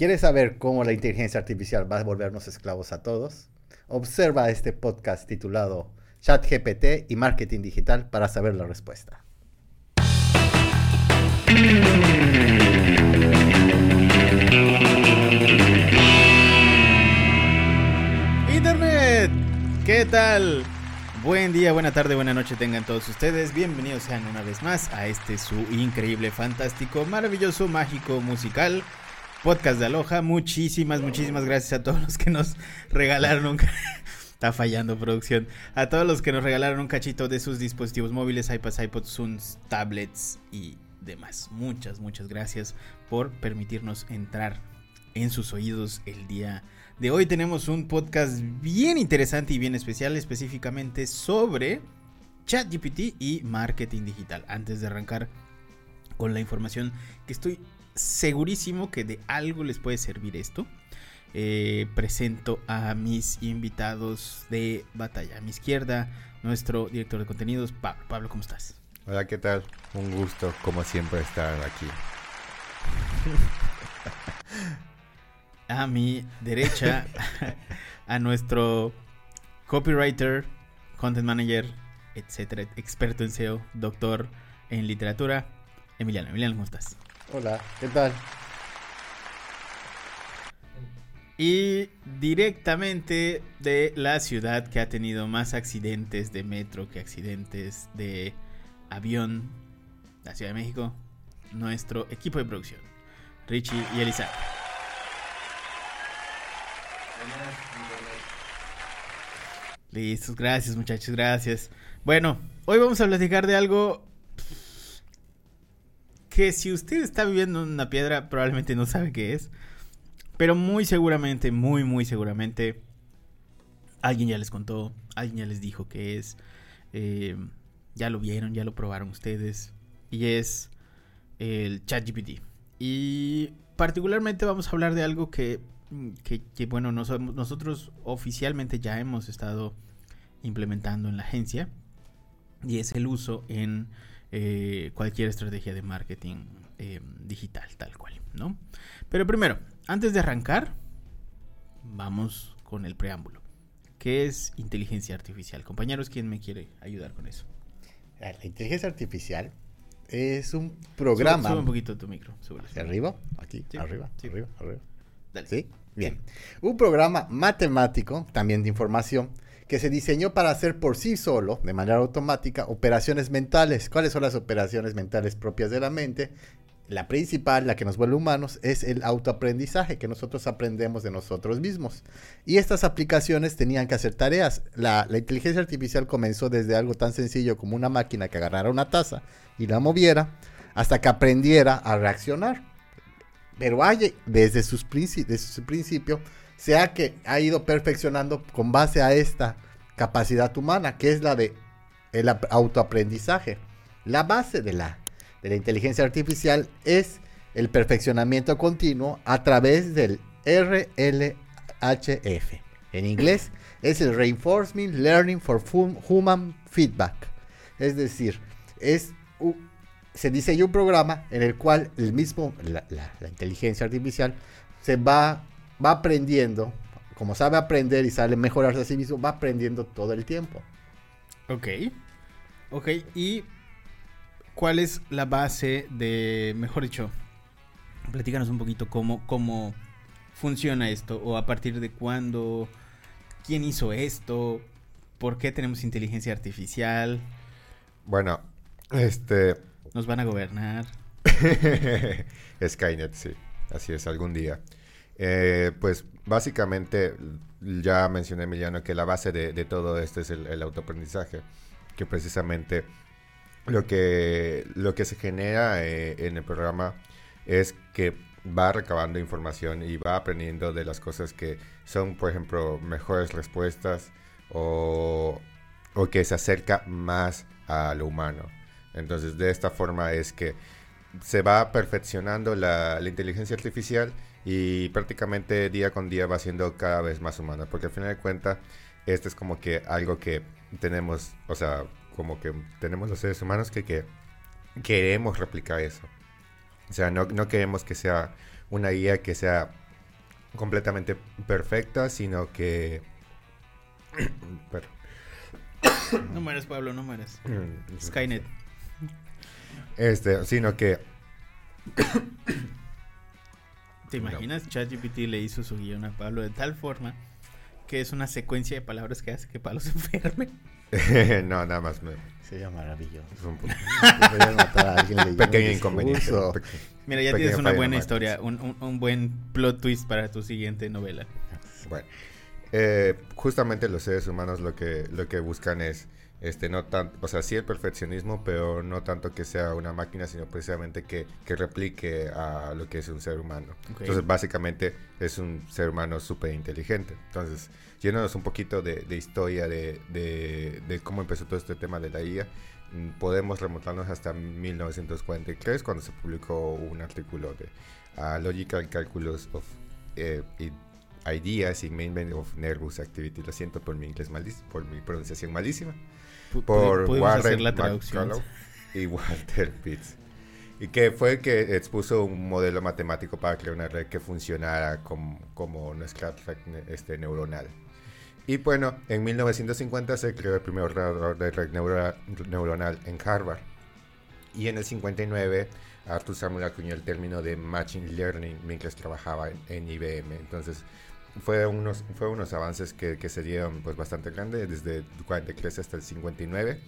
¿Quieres saber cómo la inteligencia artificial va a volvernos esclavos a todos? Observa este podcast titulado ChatGPT y Marketing Digital para saber la respuesta. Internet, ¿qué tal? Buen día, buena tarde, buena noche tengan todos ustedes. Bienvenidos sean una vez más a este su increíble, fantástico, maravilloso, mágico, musical podcast de Aloha. Muchísimas, muchísimas gracias a todos los que nos regalaron un... Está fallando producción. A todos los que nos regalaron un cachito de sus dispositivos móviles, iPads, iPods, Zooms, tablets y demás. Muchas, muchas gracias por permitirnos entrar en sus oídos el día de hoy. Tenemos un podcast bien interesante y bien especial, específicamente sobre ChatGPT y marketing digital. Antes de arrancar con la información que estoy segurísimo que de algo les puede servir esto. Eh, presento a mis invitados de batalla. A mi izquierda, nuestro director de contenidos, Pablo. Pablo, ¿cómo estás? Hola, ¿qué tal? Un gusto, como siempre, estar aquí. a mi derecha, a nuestro copywriter, content manager, etcétera, experto en SEO, doctor en literatura, Emiliano. Emiliano, ¿cómo estás? Hola, ¿qué tal? Y directamente de la ciudad que ha tenido más accidentes de metro que accidentes de avión, la Ciudad de México, nuestro equipo de producción, Richie y Elisa. Listos, gracias muchachos, gracias. Bueno, hoy vamos a platicar de algo que si usted está viviendo en una piedra, probablemente no sabe qué es. Pero muy seguramente, muy, muy seguramente, alguien ya les contó, alguien ya les dijo qué es. Eh, ya lo vieron, ya lo probaron ustedes. Y es el ChatGPT. Y particularmente vamos a hablar de algo que, que, bueno, nosotros oficialmente ya hemos estado implementando en la agencia. Y es el uso en eh, cualquier estrategia de marketing eh, digital, tal cual, ¿no? Pero primero, antes de arrancar, vamos con el preámbulo. ¿Qué es inteligencia artificial? Compañeros, ¿quién me quiere ayudar con eso? La inteligencia artificial es un programa. Sube, un poquito tu micro. ¿Hacia arriba? Aquí, arriba, arriba, arriba. ¿Sí? Bien. Un programa matemático, también de información, que se diseñó para hacer por sí solo, de manera automática, operaciones mentales. ¿Cuáles son las operaciones mentales propias de la mente? La principal, la que nos vuelve humanos, es el autoaprendizaje, que nosotros aprendemos de nosotros mismos. Y estas aplicaciones tenían que hacer tareas. La, inteligencia artificial comenzó desde algo tan sencillo como una máquina que agarrara una taza y la moviera, hasta que aprendiera a reaccionar. Pero desde, sus desde su principio, sea que ha ido perfeccionando con base a esta capacidad humana, que es la de el autoaprendizaje. La base de la, de la inteligencia artificial es el perfeccionamiento continuo a través del RLHF. En inglés es el Reinforcement Learning for Human Feedback. Es decir, es se diseñó un programa en el cual el mismo, la, la inteligencia artificial se va va aprendiendo, como sabe aprender y sabe mejorarse a sí mismo, va aprendiendo todo el tiempo. Ok. Ok, y ¿cuál es la base de, mejor dicho, platícanos un poquito cómo, cómo funciona esto o a partir de cuándo, quién hizo esto, por qué tenemos inteligencia artificial. Bueno, este... Nos van a gobernar. Skynet, sí. Así es, algún día. Eh, pues básicamente ya mencioné Emiliano que la base de, todo esto es el, autoaprendizaje, que precisamente lo que, lo que se genera eh, en el programa es que va recabando información y va aprendiendo de las cosas que son, por ejemplo, mejores respuestas o, que se acerca más a lo humano. Entonces, de esta forma es que se va perfeccionando la inteligencia artificial y prácticamente día con día va siendo cada vez más humana, porque al final de cuentas, esto es como que algo que tenemos, o sea, como que tenemos los seres humanos que, que queremos replicar eso. O sea, no, no queremos que sea una guía que sea completamente perfecta, sino que... no mueres, Pablo, no mueres. Skynet. Este, sino que... ¿Te imaginas? ChatGPT le hizo su guion a Pablo de tal forma que es una secuencia de palabras que hace que Pablo se enferme. no, nada más. Me... Sería maravilloso. Pequeño inconveniente. Mira, ya tienes una buena historia, un, un, buen plot twist para tu siguiente novela. Bueno, eh, justamente los seres humanos lo que, lo que buscan es este no tanto, o sea, sí el perfeccionismo, pero no tanto que sea una máquina, sino precisamente que, que replique a lo que es un ser humano. Entonces, básicamente es un ser humano súper inteligente. Entonces, yéndonos un poquito de, de historia de, de, de, cómo empezó todo este tema de la IA, mm, podemos remontarnos hasta 1943, cuando se publicó un artículo de uh, Logical Calculus of eh, Ideas in Main of Nervous Activity. Lo siento por mi inglés malísimo, por mi pronunciación malísima por Warren y Walter Pitts. Y que fue que expuso un modelo matemático para crear una red que funcionara como, como nuestra red este, neuronal. Y bueno, en 1950 se creó el primer ordenador de red neuronal en Harvard. Y en el 59 Arthur Samuel acuñó el término de Machine Learning mientras trabajaba en, IBM. Entonces, fue unos, fue unos avances que, que se dieron pues bastante grandes, desde el 43 hasta el 59,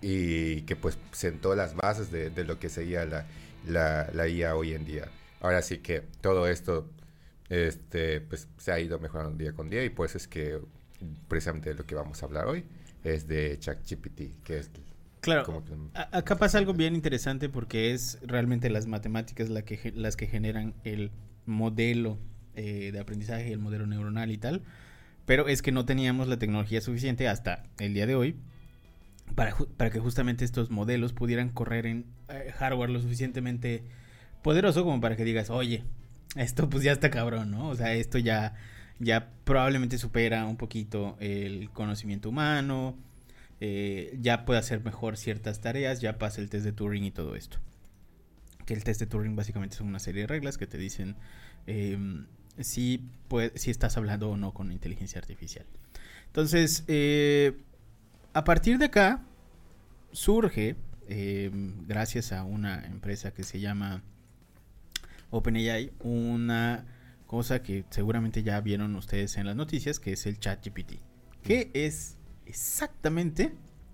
y que pues sentó las bases de, de lo que sería la, la, la, IA hoy en día. Ahora sí que todo esto este, pues, se ha ido mejorando día con día y pues es que precisamente lo que vamos a hablar hoy es de ChatGPT, que es... Claro, acá pasa algo bien interesante porque es realmente las matemáticas la que, las que generan el modelo eh, de aprendizaje, el modelo neuronal y tal. Pero es que no teníamos la tecnología suficiente hasta el día de hoy para, para que justamente estos modelos pudieran correr en eh, hardware lo suficientemente poderoso como para que digas, oye, esto pues ya está cabrón, ¿no? O sea, esto ya, ya probablemente supera un poquito el conocimiento humano, eh, ya puede hacer mejor ciertas tareas, ya pasa el test de Turing y todo esto. Que el test de Turing básicamente son una serie de reglas que te dicen em, si, si estás hablando o no con inteligencia artificial. Entonces, eh, a partir de acá, surge, eh, gracias a una empresa que se llama OpenAI, una cosa que seguramente ya vieron ustedes en las noticias, que es el ChatGPT. ¿Qué es exactamente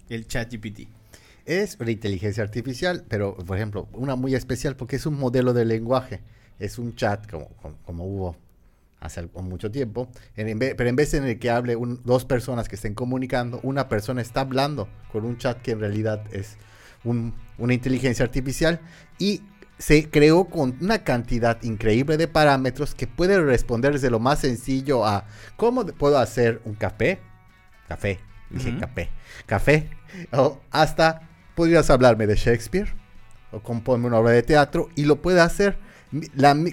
el ChatGPT? Es una inteligencia artificial, pero por ejemplo, una muy especial porque es un modelo de lenguaje. Es un chat como, como hubo hace mucho tiempo, pero en vez en el que hable dos personas que estén comunicando, una persona está hablando con un chat que en realidad es una inteligencia artificial y se creó con una cantidad increíble de parámetros que puede responder desde lo más sencillo a cómo puedo hacer un café, café, dije café, café, o hasta podrías hablarme de Shakespeare o componme una obra de teatro y lo puede hacer.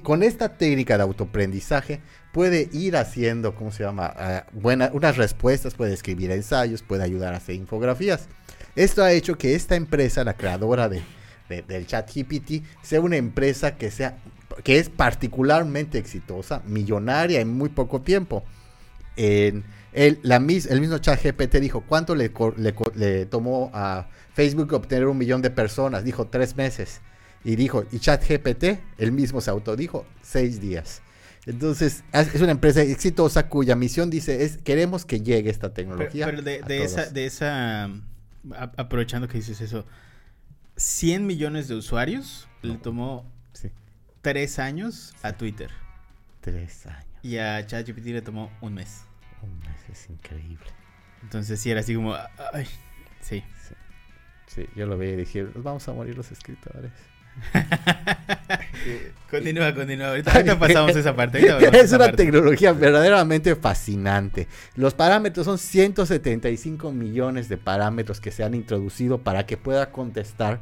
Con esta técnica de autoaprendizaje puede ir haciendo, ¿cómo se llama? Uh, unas respuestas, puede escribir ensayos, puede ayudar a hacer infografías. Esto ha hecho que esta empresa, la creadora de, del chat GPT, sea una empresa que, sea, que es particularmente exitosa, millonaria en muy poco tiempo. El, la, el mismo chat GPT dijo, ¿cuánto le, le, le tomó a Facebook obtener un millón de personas? Dijo, tres meses. Y dijo, y ChatGPT, el mismo se autodijo, seis días. Entonces, es una empresa exitosa cuya misión dice es queremos que llegue esta tecnología. Pero, de, esa, de esa, aprovechando que dices eso, 100 millones de usuarios le tomó tres años a Twitter. Tres años. Y a ChatGPT le tomó un mes. Un mes es increíble. Entonces sí era así como, ay, sí. Sí, sí yo lo veía y dije, nos vamos a morir los escritores. continúa, continúa. Ahorita, pasamos esa parte. es una tecnología verdaderamente fascinante. Los parámetros son 175 millones de parámetros que se han introducido para que pueda contestar,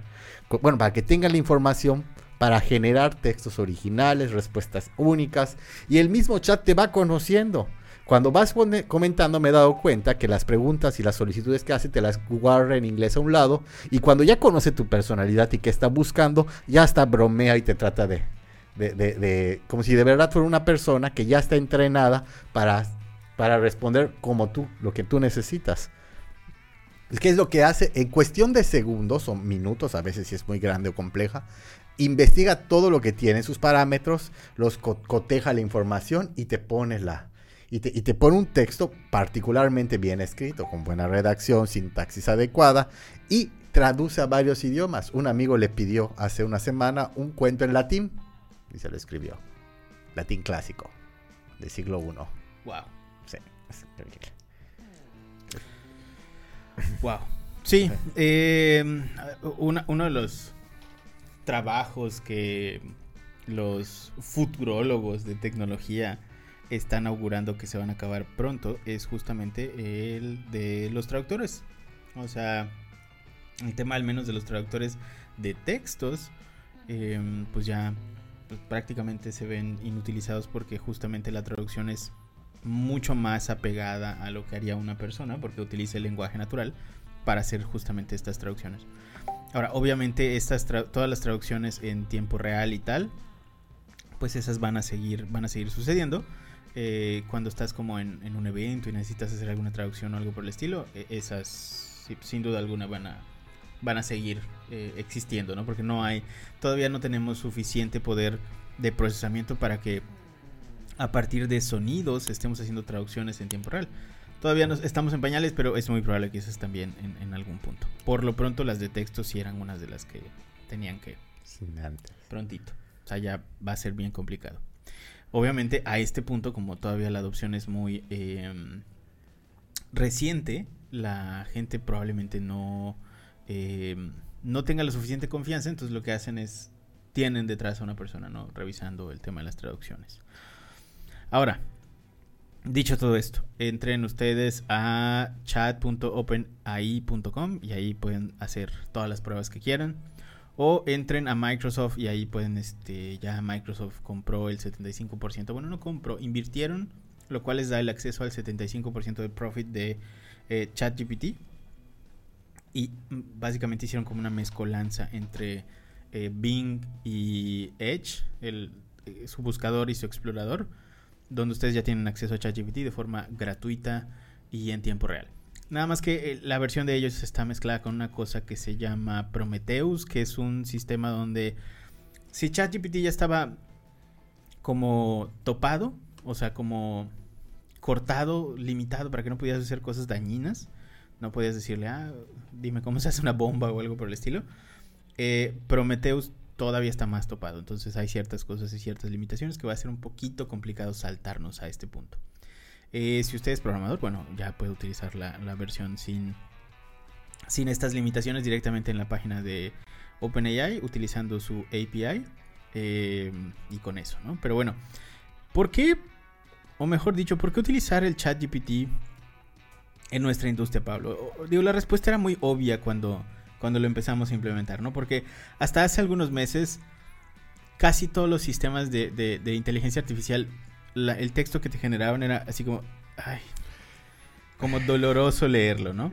bueno, para que tenga la información para generar textos originales, respuestas únicas y el mismo chat te va conociendo. Cuando vas comentando me he dado cuenta que las preguntas y las solicitudes que hace te las guarda en inglés a un lado y cuando ya conoce tu personalidad y que está buscando, ya hasta bromea y te trata de, de, de, como si de verdad fuera una persona que ya está entrenada para, para responder como tú, lo que tú necesitas. ¿Qué es lo que hace? En cuestión de segundos o minutos, a veces si es muy grande o compleja, investiga todo lo que tiene, sus parámetros, los coteja la información y te pone la... Y te, y te pone un texto particularmente bien escrito, con buena redacción, sintaxis adecuada y traduce a varios idiomas. Un amigo le pidió hace una semana un cuento en latín y se lo escribió. Latín clásico, del siglo I. Wow. Sí, Wow. Sí, eh, uno de los trabajos que los futurólogos de tecnología están augurando que se van a acabar pronto es justamente el de los traductores. O sea, el tema al menos de los traductores de textos, em, pues ya pues, prácticamente se ven inutilizados porque justamente la traducción es mucho más apegada a lo que haría una persona porque utiliza el lenguaje natural para hacer justamente estas traducciones. Ahora, obviamente estas todas las traducciones en tiempo real y tal, pues esas van a seguir, van a seguir sucediendo. Eh, cuando estás como en, un evento y necesitas hacer alguna traducción o algo por el estilo, e, esas sin duda alguna van a, van a seguir eh, existiendo, ¿no? Porque no hay, todavía no tenemos suficiente poder de procesamiento para que a partir de sonidos estemos haciendo traducciones en tiempo real. Todavía no, estamos en pañales, pero es muy probable que esas también en, algún punto. Por lo pronto las de texto sí eran unas de las que tenían que... Prontito. O sea, ya va a ser bien complicado. Obviamente a este punto, como todavía la adopción es muy em, reciente, la gente probablemente no, em, no tenga la suficiente confianza, entonces lo que hacen es, tienen detrás a una persona, ¿no? Revisando el tema de las traducciones. Ahora, Dicho todo esto, entren ustedes a chat.openai.com y ahí pueden hacer todas las pruebas que quieran. O entren a Microsoft y ahí pueden, este, ya Microsoft compró el 75%. Bueno, no compró, invirtieron, lo cual les da el acceso al 75% de profit de eh, ChatGPT. Y mm, básicamente hicieron como una mezcolanza entre eh, Bing y Edge, el, eh, su buscador y su explorador donde ustedes ya tienen acceso a ChatGPT de forma gratuita y en tiempo real. Nada más que eh, la versión de ellos está mezclada con una cosa que se llama Prometheus, que es un sistema donde si ChatGPT ya estaba como topado, o sea, como cortado, limitado para que no pudieras hacer cosas dañinas, no podías decirle, ah, dime cómo se hace una bomba o algo por el estilo. Eh, Prometheus todavía está más topado. Entonces hay ciertas cosas y ciertas limitaciones que va a ser un poquito complicado saltarnos a este punto. Eh, si usted es programador, bueno, ya puede utilizar la, versión sin, sin estas limitaciones directamente en la página de OpenAI utilizando su API eh, y con eso, ¿no? Pero bueno, ¿por qué, o mejor dicho, por qué utilizar el chat GPT en nuestra industria, Pablo? Digo, la respuesta era muy obvia cuando cuando lo empezamos a implementar, ¿no? Porque hasta hace algunos meses casi todos los sistemas de, inteligencia artificial, el texto que te generaban era así como, ay, como doloroso leerlo, ¿no?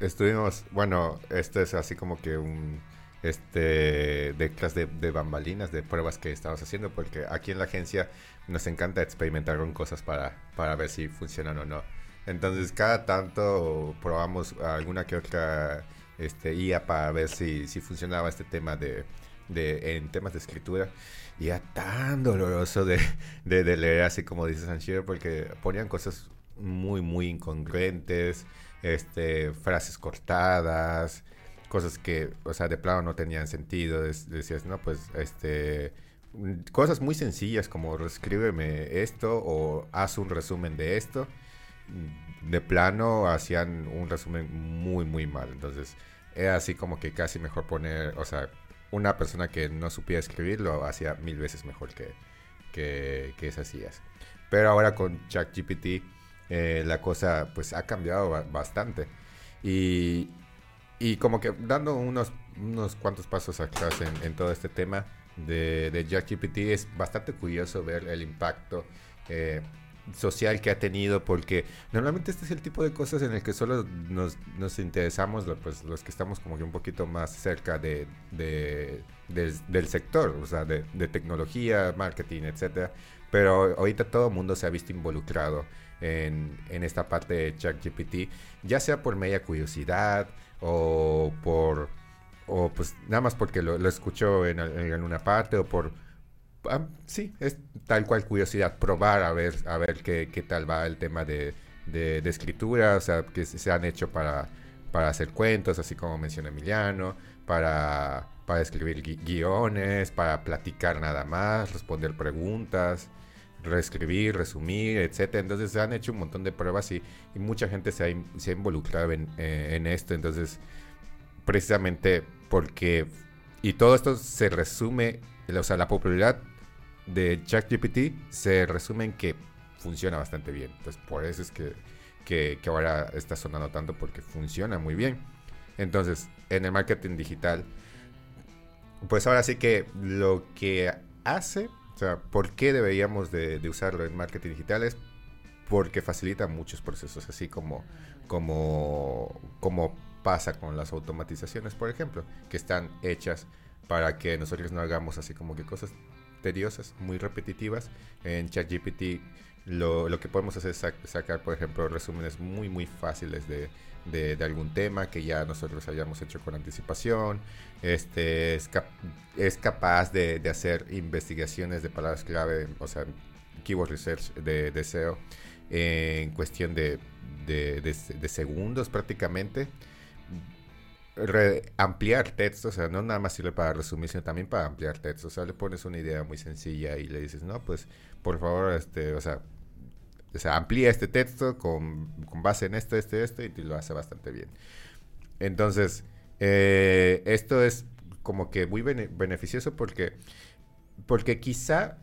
estuvimos, bueno, este es así como que un, este, de clase de, bambalinas, de pruebas que estamos haciendo, porque aquí en la agencia nos encanta experimentar con cosas para, para ver si funcionan o no. Entonces, cada tanto probamos alguna que otra este, IA para ver si, si funcionaba este tema de, de, en temas de escritura. Y era tan doloroso de, leer, así como dice Sanchiro, porque ponían cosas muy, muy incongruentes, este, frases cortadas, cosas que, o sea, de plano no tenían sentido. decías, no, pues, este, cosas muy sencillas como escríbeme esto o haz un resumen de esto de plano hacían un resumen muy, muy mal. Entonces, era así como que casi mejor poner, o sea, una persona que no supiera escribir lo hacía mil veces mejor que, que, que esas ideas. Pero ahora con ChatGPT eh, la cosa pues ha cambiado bastante. Y, y como que dando unos, unos cuantos pasos atrás en, en todo este tema de, de ChatGPT es bastante curioso ver el impacto. Eh, social que ha tenido, porque normalmente este es el tipo de cosas en el que solo nos, nos interesamos pues, los que estamos como que un poquito más cerca de, del sector, o sea, de, tecnología, marketing, etcétera. Pero ahorita todo el mundo se ha visto involucrado en, en esta parte de ChatGPT, ya sea por media curiosidad o por o pues nada más porque lo, escuchó en, en, una parte o por Ah, sí, es tal cual curiosidad, probar a ver, a ver qué, qué tal va el tema de, de, escritura, o sea, que se han hecho para, para hacer cuentos, así como menciona Emiliano, para, para escribir guiones, para platicar nada más, responder preguntas, reescribir, resumir, etcétera. Entonces se han hecho un montón de pruebas y, mucha gente se ha, se ha involucrado eh, en esto. Entonces, precisamente porque... Y todo esto se resume, o sea, la popularidad de ChatGPT se resume en que funciona bastante bien. Entonces, por eso es que, que, ahora está sonando tanto porque funciona muy bien. Entonces, en el marketing digital, pues ahora sí que lo que hace, o sea, ¿por qué deberíamos de, usarlo en marketing digital? Es porque facilita muchos procesos, así como, como, como pasa con las automatizaciones, por ejemplo, que están hechas para que nosotros no hagamos así como que cosas muy repetitivas. En ChatGPT lo, lo que podemos hacer es sacar, por ejemplo, resúmenes muy, muy fáciles de, algún tema que ya nosotros hayamos hecho con anticipación. Este, es, capaz de, hacer investigaciones de palabras clave, o sea, keyword research de, de SEO en cuestión de segundos prácticamente ampliar texto, o sea, no nada más sirve para resumir, sino también para ampliar texto. O sea, le pones una idea muy sencilla y le dices, no, pues, por favor, este, o sea, amplía este texto con, con base en esto, este, esto, y lo hace bastante bien. Entonces, eh, esto es como que muy beneficioso porque, porque quizá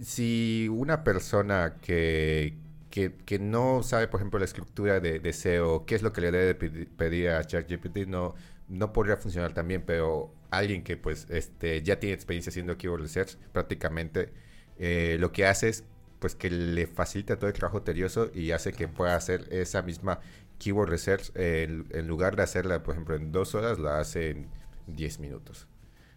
si una persona que, que, que, no sabe, por ejemplo, la estructura de, de SEO, qué es lo que le debe pedir a ChatGPT, no, no podría funcionar también, pero alguien que pues este, ya tiene experiencia haciendo keyword research, prácticamente eh, lo que hace es pues que le facilita todo el trabajo tedioso y hace que pueda hacer esa misma keyword research en lugar de hacerla, por ejemplo, en dos horas, la hace en 10 minutos.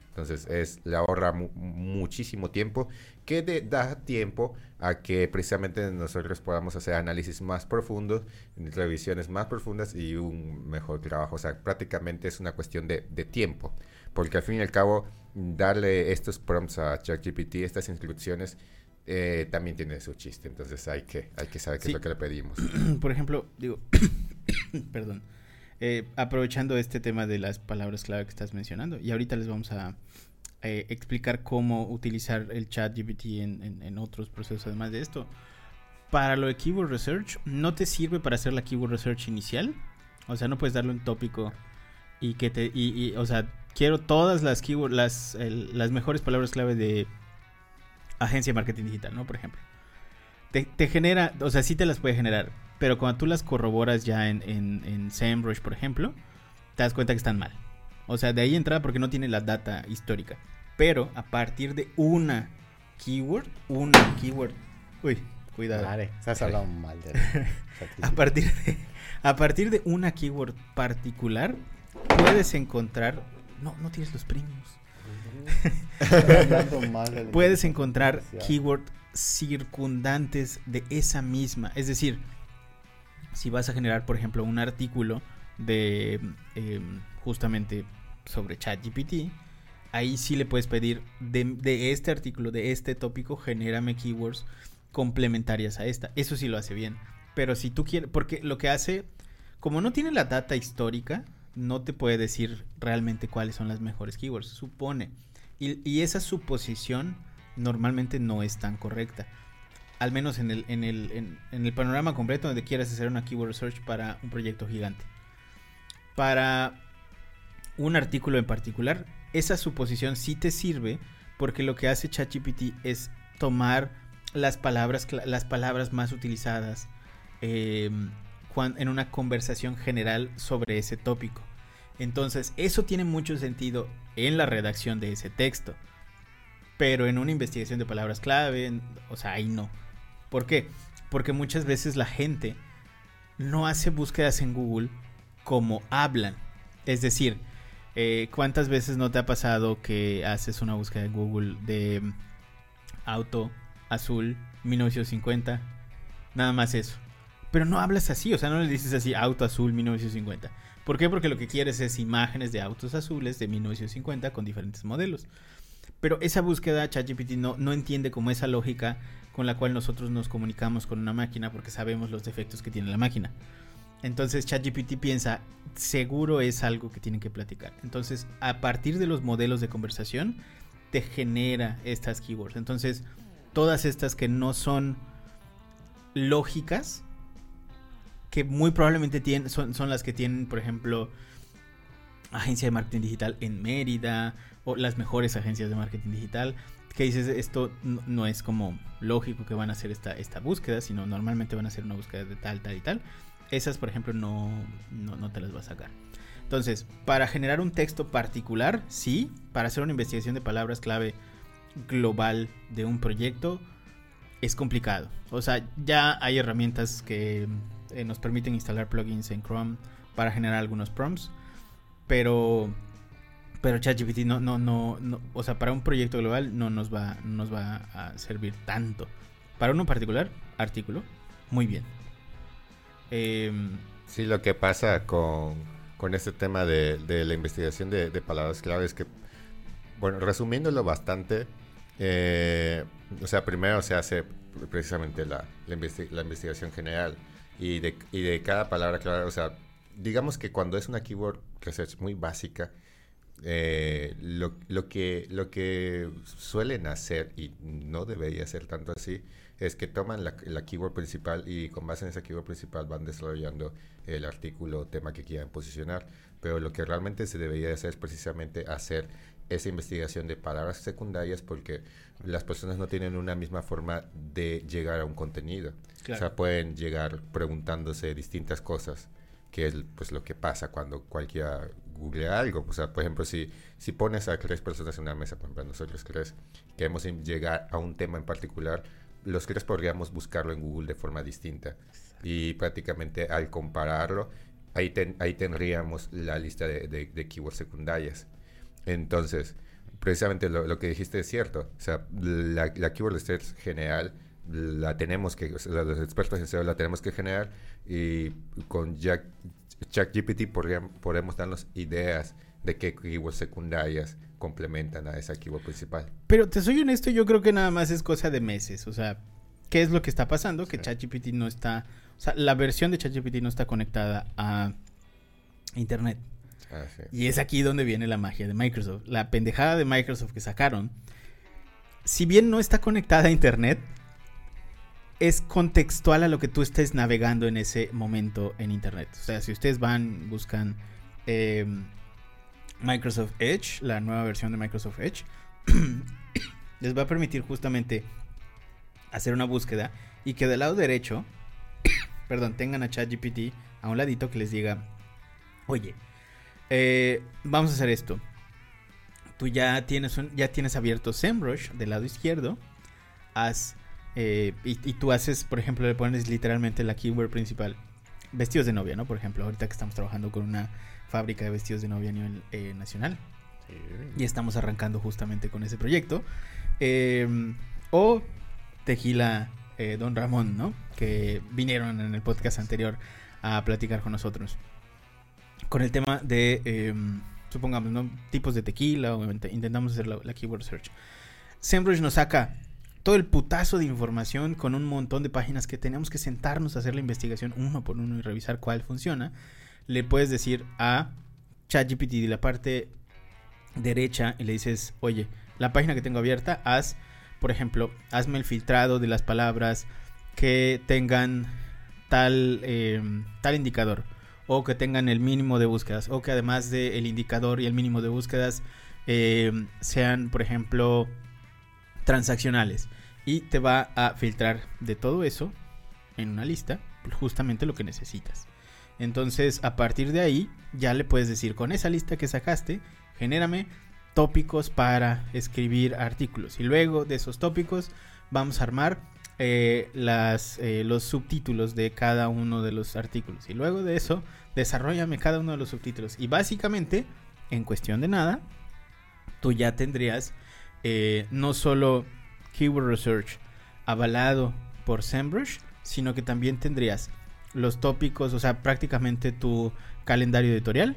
Entonces es, le ahorra muchísimo tiempo que da tiempo a que precisamente nosotros podamos hacer análisis más profundos, revisiones más profundas y un mejor trabajo. O sea, prácticamente es una cuestión de, tiempo, porque al fin y al cabo darle estos prompts a ChatGPT, estas instrucciones, eh, también tiene su chiste. Entonces hay que, hay que saber qué es lo que le pedimos. Por ejemplo, digo, perdón, eh, aprovechando este tema de las palabras clave que estás mencionando, y ahorita les vamos a eh, explicar cómo utilizar el chat GPT en, en, otros procesos además de esto. Para lo de Keyword Research, no te sirve para hacer la Keyword Research inicial. O sea, no puedes darle un tópico y que te. Y, o sea, quiero todas las keyword, las, las mejores palabras clave de agencia de marketing digital, ¿no? Por ejemplo. Te, te, genera, o sea, sí te las puede generar, pero cuando tú las corroboras ya en, en, en SEMrush, por ejemplo, te das cuenta que están mal. O sea, de ahí entra porque no tiene la data histórica. Pero a partir de una keyword, una keyword. Uy, cuidado. Vale, estás hablando mal de a partir de a partir de una keyword particular puedes encontrar no no tienes los premios. puedes encontrar keyword circundantes de esa misma, es decir, si vas a generar, por ejemplo, un artículo de em, justamente sobre ChatGPT, ahí sí le puedes pedir de, este artículo, de este tópico, genérame keywords complementarias a esta. Eso sí lo hace bien. Pero si tú quieres, porque lo que hace, como no tiene la data histórica, no te puede decir realmente cuáles son las mejores keywords, supone. Y, esa suposición normalmente no es tan correcta. Al menos en el, en el, en el panorama completo donde quieras hacer una keyword research para un proyecto gigante. Para un artículo en particular, esa suposición sí te sirve porque lo que hace ChatGPT es tomar las palabras, las palabras más utilizadas em, en una conversación general sobre ese tópico. Entonces, eso tiene mucho sentido en la redacción de ese texto. Pero en una investigación de palabras clave, o sea, ahí no. ¿Por qué? Porque muchas veces la gente no hace búsquedas en Google como hablan. Es decir, eh, ¿cuántas veces no te ha pasado que haces una búsqueda en Google de auto azul 1950? Nada más eso. Pero no hablas así, o sea, no le dices así auto azul 1950. ¿Por qué? Porque lo que quieres es imágenes de autos azules de 1950 con diferentes modelos. Pero esa búsqueda ChatGPT no, no entiende como esa lógica con la cual nosotros nos comunicamos con una máquina porque sabemos los defectos que tiene la máquina. Entonces ChatGPT piensa, seguro es algo que tienen que platicar. Entonces, a partir de los modelos de conversación, te genera estas keywords. Entonces, todas estas que no son lógicas, que muy probablemente tienen, son, son las que tienen, por ejemplo, agencia de marketing digital en Mérida las mejores agencias de marketing digital. Que dices, esto no, es como lógico que van a hacer esta, esta búsqueda, sino normalmente van a hacer una búsqueda de tal, tal y tal. Esas, por ejemplo, no, no, no te las va a sacar. Entonces, para generar un texto particular, sí. Para hacer una investigación de palabras clave global de un proyecto, es complicado. O sea, ya hay herramientas que eh, nos permiten instalar plugins en Chrome para generar algunos prompts. Pero pero ChatGPT no, no, no, no, o sea, para un proyecto global no nos va, nos va a servir tanto. Para uno particular, artículo, muy bien. Em, sí, lo que pasa con, con este tema de, la investigación de, palabras clave es que, bueno, resumiéndolo bastante, eh, o sea, primero se hace precisamente la, la, investigación general y de, y de cada palabra clave, o sea, digamos que cuando es una keyword research muy básica, eh, lo, lo, que, lo que suelen hacer, y no debería ser tanto así, es que toman la, la, keyword principal y con base en esa keyword principal van desarrollando el artículo o tema que quieran posicionar. Pero lo que realmente se debería hacer es precisamente hacer esa investigación de palabras secundarias porque las personas no tienen una misma forma de llegar a un contenido. O sea, pueden llegar preguntándose distintas cosas, que es pues lo que pasa cuando cualquiera googlea algo. O sea, por ejemplo, si, si pones a tres personas en una mesa, por ejemplo, nosotros tres, queremos llegar a un tema en particular, los tres podríamos buscarlo en Google de forma distinta. Y prácticamente al compararlo, ahí, ahí tendríamos la lista de, de, keywords secundarias. Entonces, precisamente lo, que dijiste es cierto. O sea, la, la keyword search general la tenemos que, los expertos en SEO la tenemos que generar y con Jack, ChatGPT podemos darnos ideas de qué keywords secundarias complementan a esa keyword principal. Pero te soy honesto, yo creo que nada más es cosa de meses. O sea, ¿qué es lo que está pasando? Que ChatGPT no está. O sea, la versión de ChatGPT no está conectada a Internet. Ah, y es aquí donde viene la magia de Microsoft. La pendejada de Microsoft que sacaron. Si bien no está conectada a Internet, es contextual a lo que tú estés navegando en ese momento en Internet. O sea, si ustedes van, buscan em, Microsoft Edge, la nueva versión de Microsoft Edge, les va a permitir justamente hacer una búsqueda y que del lado derecho, perdón, tengan a ChatGPT a un ladito que les diga, oye, eh, vamos a hacer esto. Tú ya tienes, un, ya tienes abierto SEMrush del lado izquierdo. Haz eh, y, tú haces, por ejemplo, le pones literalmente la keyword principal. Vestidos de novia, ¿no? Por ejemplo, ahorita que estamos trabajando con una fábrica de vestidos de novia a nivel eh, nacional. Y estamos arrancando justamente con ese proyecto. Em, o Tejila eh, Don Ramón, ¿no? Que vinieron en el podcast anterior a platicar con nosotros. Con el tema de, em, supongamos, ¿no? Tipos de tequila, intentamos hacer la, la keyword search. SEMrush nos saca todo el putazo de información con un montón de páginas que tenemos que sentarnos a hacer la investigación uno por uno y revisar cuál funciona, le puedes decir a ChatGPT de la parte derecha y le dices, oye, la página que tengo abierta, haz, por ejemplo, hazme el filtrado de las palabras que tengan tal, em, tal indicador o que tengan el mínimo de búsquedas o que además del indicador y el mínimo de búsquedas em, sean, por ejemplo, transaccionales. Y te va a filtrar de todo eso en una lista justamente lo que necesitas. Entonces, a partir de ahí, ya le puedes decir, con esa lista que sacaste, genérame tópicos para escribir artículos. Y luego de esos tópicos, vamos a armar eh, las, eh, los subtítulos de cada uno de los artículos. Y luego de eso, desarrollame cada uno de los subtítulos. Y básicamente, en cuestión de nada, tú ya tendrías eh, no solo Keyword Research avalado por SEMrush, sino que también tendrías los tópicos, o sea, prácticamente tu calendario editorial,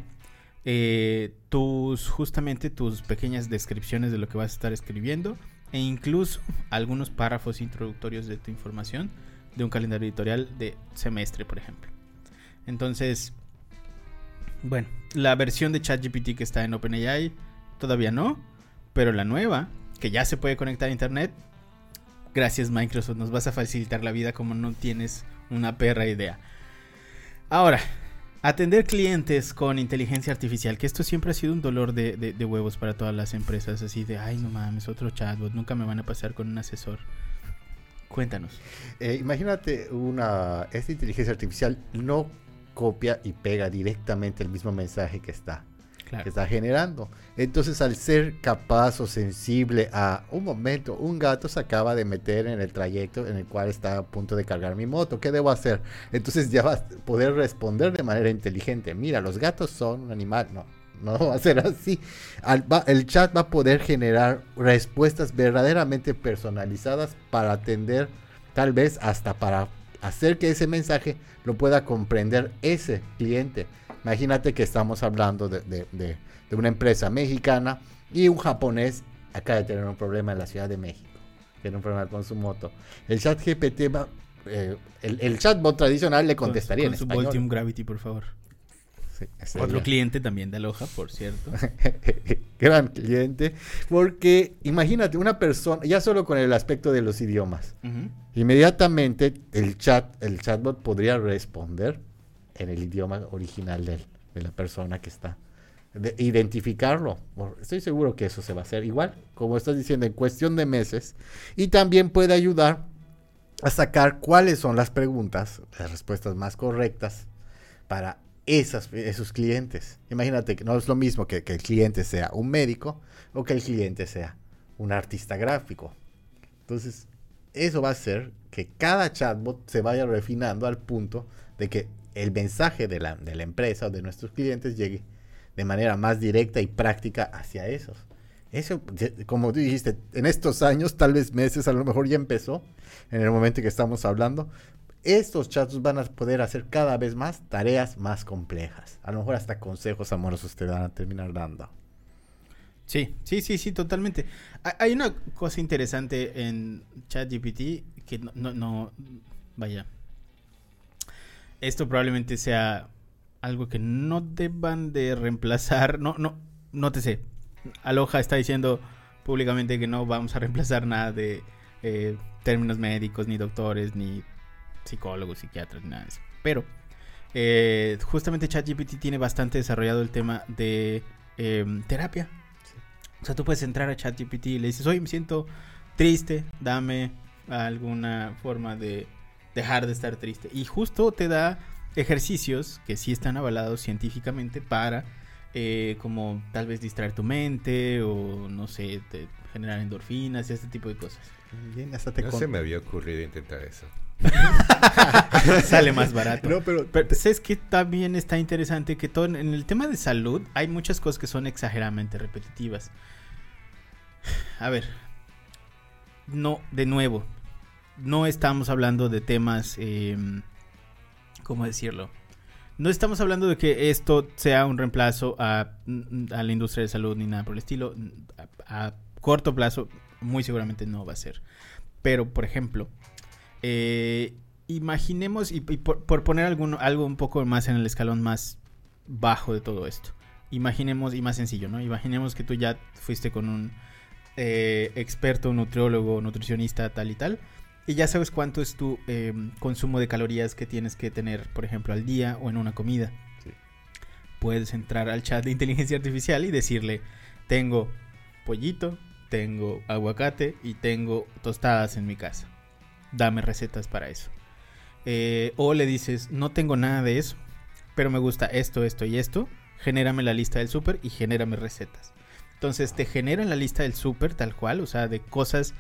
tus justamente tus pequeñas descripciones de lo que vas a estar escribiendo e incluso algunos párrafos introductorios de tu información de un calendario editorial de semestre, por ejemplo. Entonces, bueno, la versión de ChatGPT que está en OpenAI todavía no, pero la nueva, que ya se puede conectar a Internet, gracias Microsoft, nos vas a facilitar la vida como no tienes una perra idea. Ahora, Atender clientes con inteligencia artificial, que esto siempre ha sido un dolor de, huevos para todas las empresas, así de, ay no mames, otro chatbot, nunca me van a pasar con un asesor. Cuéntanos. Eh, imagínate una, esta inteligencia artificial no copia y pega directamente el mismo mensaje que está que está generando. Entonces, al ser capaz o sensible a un momento, un gato se acaba de meter en el trayecto en el cual está a punto de cargar mi moto, ¿qué debo hacer? Entonces ya va a poder responder de manera inteligente. Mira, los gatos son un animal. No, no va a ser así. el chat va a poder generar respuestas verdaderamente personalizadas para atender, tal vez hasta para hacer que ese mensaje lo pueda comprender ese cliente Imagínate que estamos hablando de, una empresa mexicana y un japonés acaba de tener un problema en la Ciudad de México. Tiene un problema con su moto. El chat GPT va, eh, el, chatbot tradicional le contestaría con, con su Gravity, por favor. Otro cliente también de Aloha, por cierto. Gran cliente. Porque imagínate, una persona, ya solo con el aspecto de los idiomas, inmediatamente el chat, el chatbot podría responder en el idioma original de, de la persona que está. De identificarlo. Estoy seguro que eso se va a hacer igual, como estás diciendo, en cuestión de meses. Y también puede ayudar a sacar cuáles son las preguntas, las respuestas más correctas para esas, esos clientes. Imagínate que no es lo mismo que, que el cliente sea un médico o que el cliente sea un artista gráfico. Entonces, eso va a hacer que cada chatbot se vaya refinando al punto de que el mensaje de la, de la empresa o de nuestros clientes llegue de manera más directa y práctica hacia esos. Eso, como tú dijiste, en estos años, tal vez meses, a lo mejor ya empezó, en el momento que estamos hablando, estos chats van a poder hacer cada vez más tareas más complejas. A lo mejor hasta consejos amorosos te van a terminar dando. Sí, sí, sí, sí, totalmente. Hay una cosa interesante en ChatGPT que no, vaya, esto probablemente sea algo que no deban de reemplazar. No, no, no te sé. Aloha está diciendo públicamente que no vamos a reemplazar nada de eh, términos médicos, ni doctores, ni psicólogos, psiquiatras, ni nada de eso. Pero eh, justamente ChatGPT tiene bastante desarrollado el tema de em, terapia. O sea, tú puedes entrar a ChatGPT y le dices, oye, me siento triste, dame alguna forma de dejar de estar triste. Y justo te da ejercicios que sí están avalados científicamente para eh, como tal vez distraer tu mente o no sé, generar endorfinas y este tipo de cosas. Bien, hasta te no se me había ocurrido intentar eso. Sale más barato. No, pero, pero sabes que también está interesante que todo en el tema de salud hay muchas cosas que son exageradamente repetitivas. A ver, no, de nuevo, no estamos hablando de temas, eh, ¿cómo decirlo? No estamos hablando de que esto sea un reemplazo a, la industria de salud ni nada por el estilo. A, corto plazo, muy seguramente no va a ser. Pero, por ejemplo, eh, imaginemos, y, por, poner algo un poco más en el escalón más bajo de todo esto. Imaginemos, y más sencillo, ¿no? Imaginemos que tú ya fuiste con un eh, experto, nutriólogo, nutricionista, tal y tal y ya sabes cuánto es tu em, consumo de calorías que tienes que tener, por ejemplo, al día o en una comida. Puedes entrar al chat de inteligencia artificial y decirle, tengo pollito, tengo aguacate y tengo tostadas en mi casa. Dame recetas para eso. Eh, o le dices, no tengo nada de eso, pero me gusta esto, esto y esto. Genérame la lista del súper y genérame recetas. Entonces te generan la lista del súper tal cual, o sea, de cosas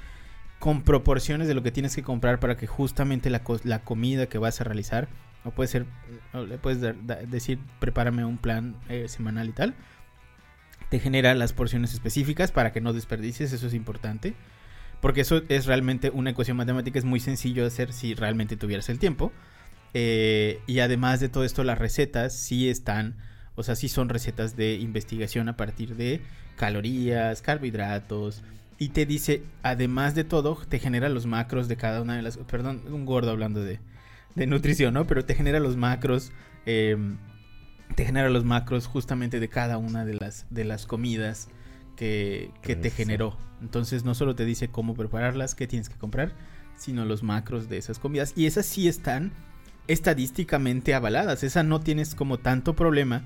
con proporciones de lo que tienes que comprar para que justamente la, la comida que vas a realizar, o puede ser, le puedes decir, prepárame un plan eh, semanal y tal, te genera las porciones específicas para que no desperdicies, eso es importante. Porque eso es realmente una ecuación matemática, es muy sencillo de hacer si realmente tuvieras el tiempo. Eh, y además de todo esto, las recetas sí están, o sea, sí son recetas de investigación a partir de calorías, carbohidratos, y te dice, además de todo, te genera los macros de cada una de las... Perdón, un gordo hablando de, de nutrición, ¿no? Pero te genera los macros, em, te genera los macros justamente de cada una de las, de las comidas que, que te generó. Entonces no solo te dice cómo prepararlas, qué tienes que comprar, sino los macros de esas comidas. Y esas sí están estadísticamente avaladas. Esa no tienes como tanto problema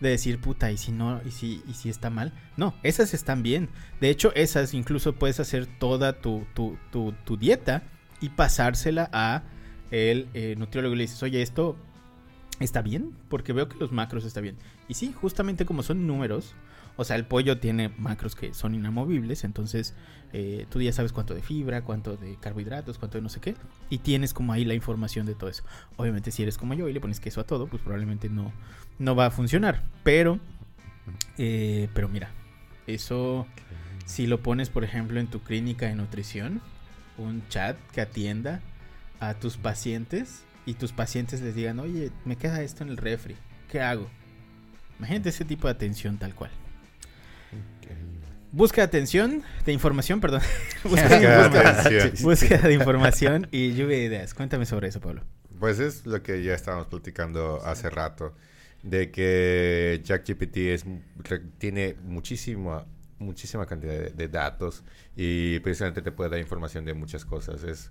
de decir, puta, y si no, y si, y si está mal. No, esas están bien. De hecho, esas incluso puedes hacer toda tu, tu, tu, dieta y pasársela a el eh, nutriólogo y le dices, oye, esto está bien, porque veo que los macros está bien. Y sí, justamente como son números, o sea, el pollo tiene macros que son inamovibles, entonces eh, tú ya sabes cuánto de fibra, cuánto de carbohidratos, cuánto de no sé qué, y tienes como ahí la información de todo eso. Obviamente si eres como yo y le pones queso a todo, pues probablemente no, no va a funcionar, pero, eh, pero mira, eso si lo pones por ejemplo en tu clínica de nutrición, un chat que atienda a tus pacientes y tus pacientes les digan, oye, me queda esto en el refri, ¿qué hago? Imagínate ese tipo de atención tal cual. Busca atención de información, perdón. Búsqueda, de información y lluvia de ideas. Cuéntame sobre eso, Pablo. Pues es lo que ya estábamos platicando hace rato, de que ChatGPT es, tiene muchísima, muchísima cantidad de, datos y precisamente te puede dar información de muchas cosas. Es,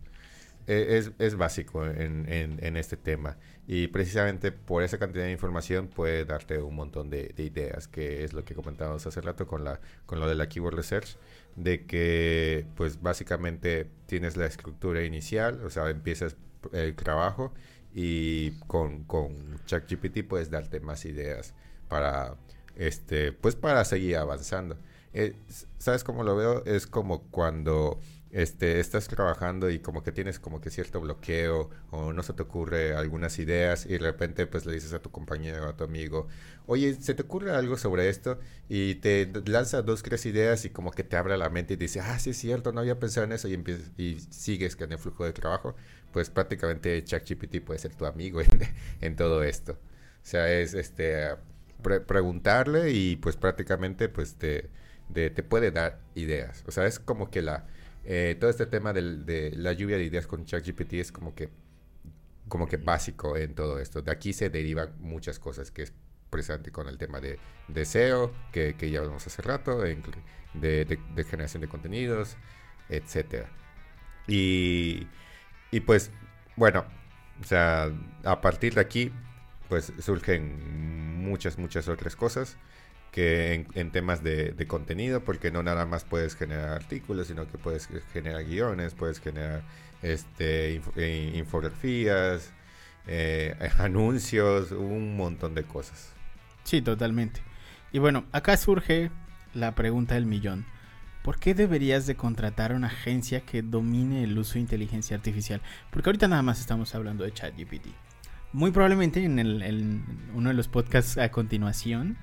es, es básico en, en, este tema y precisamente por esa cantidad de información puede darte un montón de, ideas, que es lo que comentábamos hace rato con, la, con lo de la Keyword Research, de que pues básicamente tienes la estructura inicial, o sea, empiezas el trabajo y con, con ChatGPT puedes darte más ideas para, este, pues para seguir avanzando. Eh, ¿Sabes cómo lo veo? Es como cuando este, estás trabajando y como que tienes como que cierto bloqueo o no se te ocurre algunas ideas y de repente pues le dices a tu compañero a tu amigo, oye, ¿se te ocurre algo sobre esto? Y te lanza dos, tres ideas y como que te abre la mente y dice, ah, sí es cierto, no había pensado en eso y sigues con el flujo de trabajo, pues prácticamente ChatGPT puede ser tu amigo en, todo esto. O sea, es este preguntarle y pues prácticamente pues te, te puede dar ideas. O sea, es como que la eh, todo este tema de la lluvia de ideas con ChatGPT es como que, como que básico en todo esto. De aquí se derivan muchas cosas que es presente con el tema de, SEO, que, ya hablamos hace rato, de, de, generación de contenidos, etcétera. Y, y pues, bueno, o sea, a partir de aquí, pues surgen muchas, muchas otras cosas que en, temas de, contenido, porque no nada más puedes generar artículos, sino que puedes generar guiones, puedes generar este, eh, infografías, eh, anuncios, un montón de cosas. Sí, totalmente. Y bueno, acá surge la pregunta del millón. ¿Por qué deberías de contratar una agencia que domine el uso de inteligencia artificial? Porque ahorita nada más estamos hablando de ChatGPT. Muy probablemente en, el, en uno de los podcasts a continuación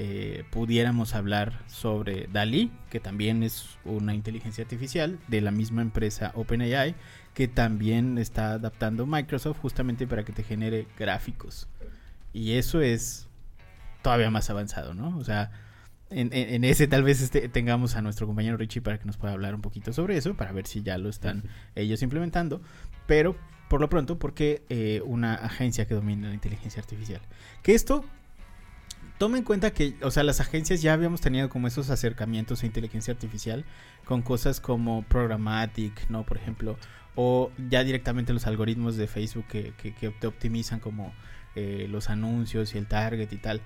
eh, pudiéramos hablar sobre DALI, que también es una inteligencia artificial de la misma empresa OpenAI, que también está adaptando Microsoft justamente para que te genere gráficos. Y eso es todavía más avanzado, ¿no? O sea, en, ese tal vez este, tengamos a nuestro compañero Richie para que nos pueda hablar un poquito sobre eso, para ver si ya lo están ellos implementando. Pero por lo pronto, ¿por qué eh, una agencia que domina la inteligencia artificial? Que esto toma en cuenta que, o sea, las agencias ya habíamos tenido como esos acercamientos a inteligencia artificial con cosas como Programmatic, ¿no? Por ejemplo, o ya directamente los algoritmos de Facebook que, te optimizan como eh, los anuncios y el target y tal.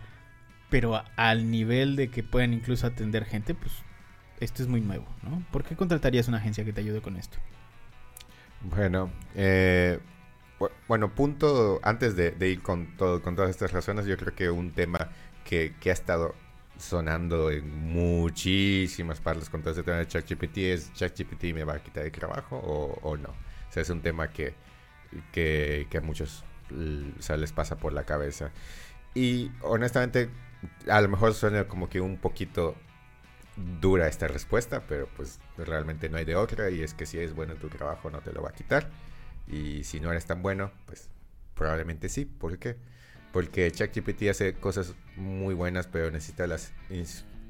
Pero al nivel de que pueden incluso atender gente, pues esto es muy nuevo, ¿no? ¿Por qué contratarías una agencia que te ayude con esto? Bueno, eh, bueno, punto, antes de, ir con, todo, con todas estas razones, yo creo que un tema que, ha estado sonando en muchísimas partes con todo este tema de ChatGPT es ChatGPT me va a quitar el trabajo o, no. O sea, es un tema que, que, a muchos les pasa por la cabeza. Y honestamente, a lo mejor suena como que un poquito dura esta respuesta, pero pues realmente no hay de otra y es que si es bueno tu trabajo no te lo va a quitar y si no eres tan bueno, pues probablemente sí. ¿Por qué? Porque ChatGPT hace cosas muy buenas, pero necesita las,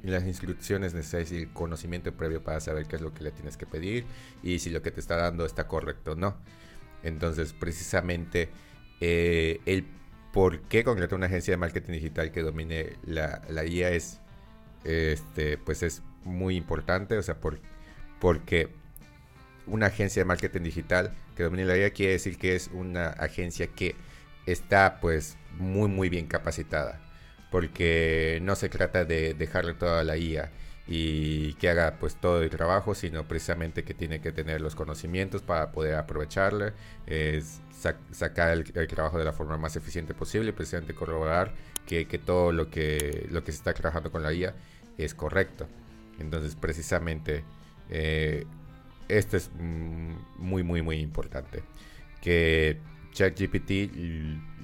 las instrucciones necesarias y el conocimiento previo para saber qué es lo que le tienes que pedir y si lo que te está dando está correcto o no. Entonces, precisamente, eh, el por qué concretar una agencia de marketing digital que domine la, la IA es este, pues es muy importante, o sea, por, porque una agencia de marketing digital que domine la IA quiere decir que es una agencia que está pues muy muy bien capacitada, porque no se trata de dejarle toda la IA y que haga pues todo el trabajo, sino precisamente que tiene que tener los conocimientos para poder aprovecharle, sacar el, trabajo de la forma más eficiente posible, precisamente corroborar que, que, todo lo que, lo que se está trabajando con la IA es correcto. Entonces, precisamente, eh, esto es mm, muy, muy, muy importante. Que ChatGPT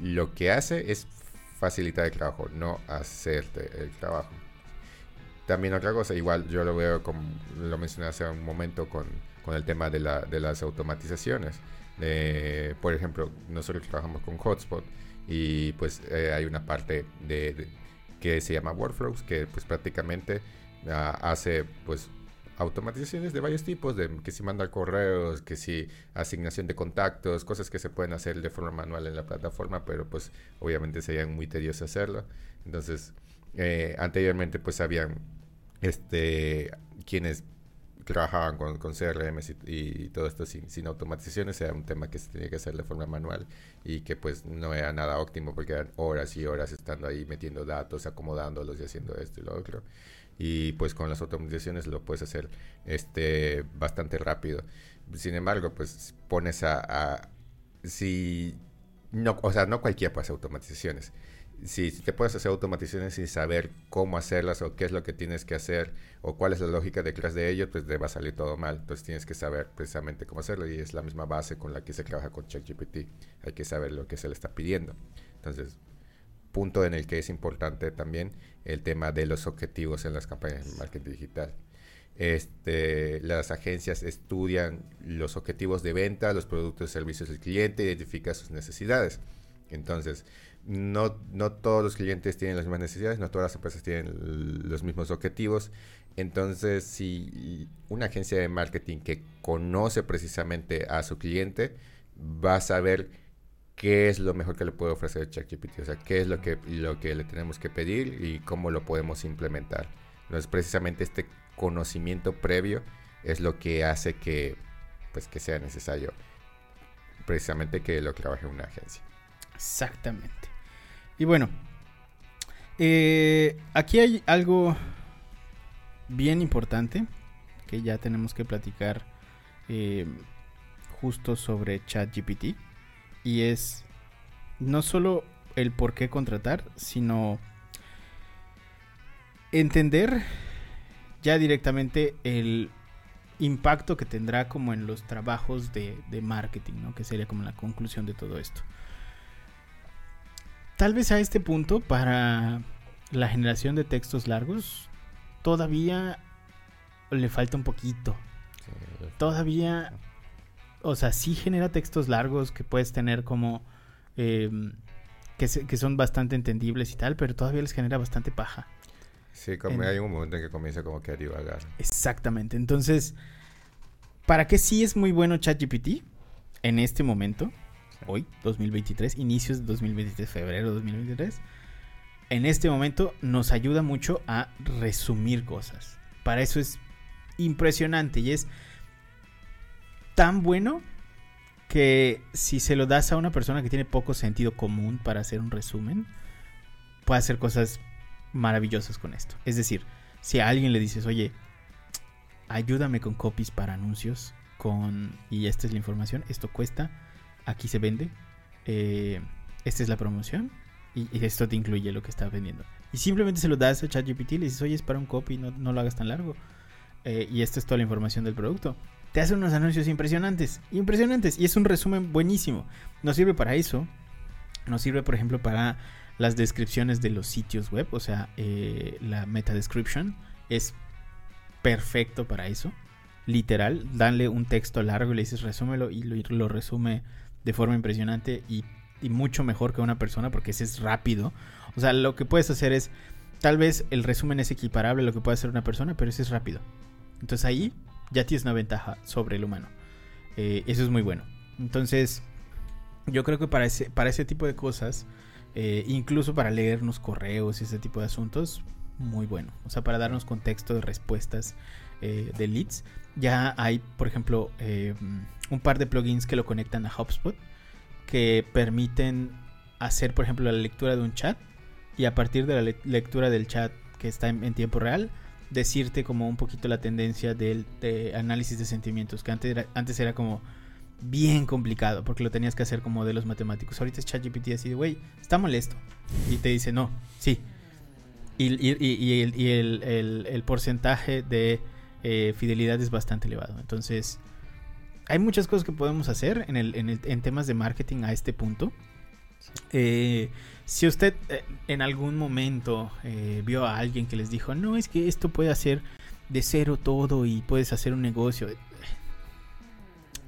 lo que hace es facilitar el trabajo, no hacerte el trabajo. También otra cosa, igual yo lo veo como lo mencioné hace un momento con, con el tema de, la, de las automatizaciones. por ejemplo, nosotros trabajamos con Hotspot y pues eh, hay una parte de que se llama Workflows, que pues prácticamente ah, hace pues automatizaciones de varios tipos, de que si manda correos, que si asignación de contactos, cosas que se pueden hacer de forma manual en la plataforma, pero pues obviamente serían muy tedioso hacerlo. Entonces, eh, anteriormente pues habían este quienes trabajaban con, con CRM y, todo esto sin, sin, automatizaciones era un tema que se tenía que hacer de forma manual y que pues no era nada óptimo porque eran horas y horas estando ahí metiendo datos, acomodándolos y haciendo esto y lo otro. Y pues con las automatizaciones lo puedes hacer este bastante rápido. Sin embargo, pues pones a, si no, o sea, no cualquiera puede hacer automatizaciones si, te puedes hacer automatizaciones sin saber cómo hacerlas o qué es lo que tienes que hacer o cuál es la lógica detrás de ello, pues te va a salir todo mal. Entonces tienes que saber precisamente cómo hacerlo y es la misma base con la que se trabaja con ChatGPT. Hay que saber lo que se le está pidiendo. Entonces, punto en el que es importante también el tema de los objetivos en las campañas de marketing digital. Este, las agencias estudian los objetivos de venta, los productos y servicios del cliente, identifican sus necesidades. Entonces, no, no todos los clientes tienen las mismas necesidades, no todas las empresas tienen los mismos objetivos. Entonces, si una agencia de marketing que conoce precisamente a su cliente va a saber qué es lo mejor que le puede ofrecer ChatGPT, o sea, qué es lo que, lo que le tenemos que pedir y cómo lo podemos implementar. Entonces, precisamente este conocimiento previo es lo que hace que, pues, que sea necesario precisamente que lo trabaje una agencia. Exactamente. Y bueno, eh, aquí hay algo bien importante que ya tenemos que platicar eh, justo sobre ChatGPT. Y es no solo el por qué contratar, sino entender ya directamente el impacto que tendrá como en los trabajos de, de marketing, ¿no? que sería como la conclusión de todo esto. Tal vez a este punto, para la generación de textos largos, todavía le falta un poquito. Todavía, o sea, sí genera textos largos que puedes tener como... Em, que, son bastante entendibles y tal, pero todavía les genera bastante paja. Sí, como hay un momento en que comienza como que a divagar. Exactamente. Entonces, ¿para qué sí es muy bueno ChatGPT en este momento? hoy, 2023, inicios de 2023, febrero de 2023, en este momento nos ayuda mucho a resumir cosas. Para eso es impresionante y es tan bueno que si se lo das a una persona que tiene poco sentido común para hacer un resumen, puede hacer cosas maravillosas con esto. Es decir, si a alguien le dices, oye, ayúdame con copies para anuncios, con y esta es la información, esto cuesta aquí se vende, eh, esta es la promoción y, esto te incluye lo que estás vendiendo. Y simplemente se lo das a ChatGPT y le dices, oye, es para un copy, no, no lo hagas tan largo. Eh, y esta es toda la información del producto. Te hace unos anuncios impresionantes, impresionantes. Y es un resumen buenísimo. Nos sirve para eso. Nos sirve, por ejemplo, para las descripciones de los sitios web. O sea, eh, la meta description es perfecto para eso. Literal, dale un texto largo y le dices resúmelo y lo, resume de forma impresionante y, y, mucho mejor que una persona porque ese es rápido. O sea, lo que puedes hacer es, tal vez el resumen es equiparable a lo que puede hacer una persona, pero ese es rápido. Entonces ahí ya tienes una ventaja sobre el humano. Eh, eso es muy bueno. Entonces, yo creo que para ese, para ese tipo de cosas, eh, incluso para leernos correos y ese tipo de asuntos, muy bueno. O sea, para darnos contexto de respuestas eh, de leads. Ya hay, por ejemplo, un par de plugins que lo conectan a HubSpot que permiten hacer, por ejemplo, la lectura de un chat y a partir de la lectura del chat que está en, tiempo real, decirte como un poquito la tendencia del de análisis de sentimientos, que antes era, antes era como bien complicado porque lo tenías que hacer como de los matemáticos. Ahorita es ChatGPT así de, güey, está molesto. Y te dice, no, sí, y, el, porcentaje de eh, fidelidad es bastante elevado. Entonces, hay muchas cosas que podemos hacer en, en, temas de marketing a este punto. Eh, si usted eh, en algún momento vio a alguien que les dijo, no, es que esto puede hacer de cero todo y puedes hacer un negocio.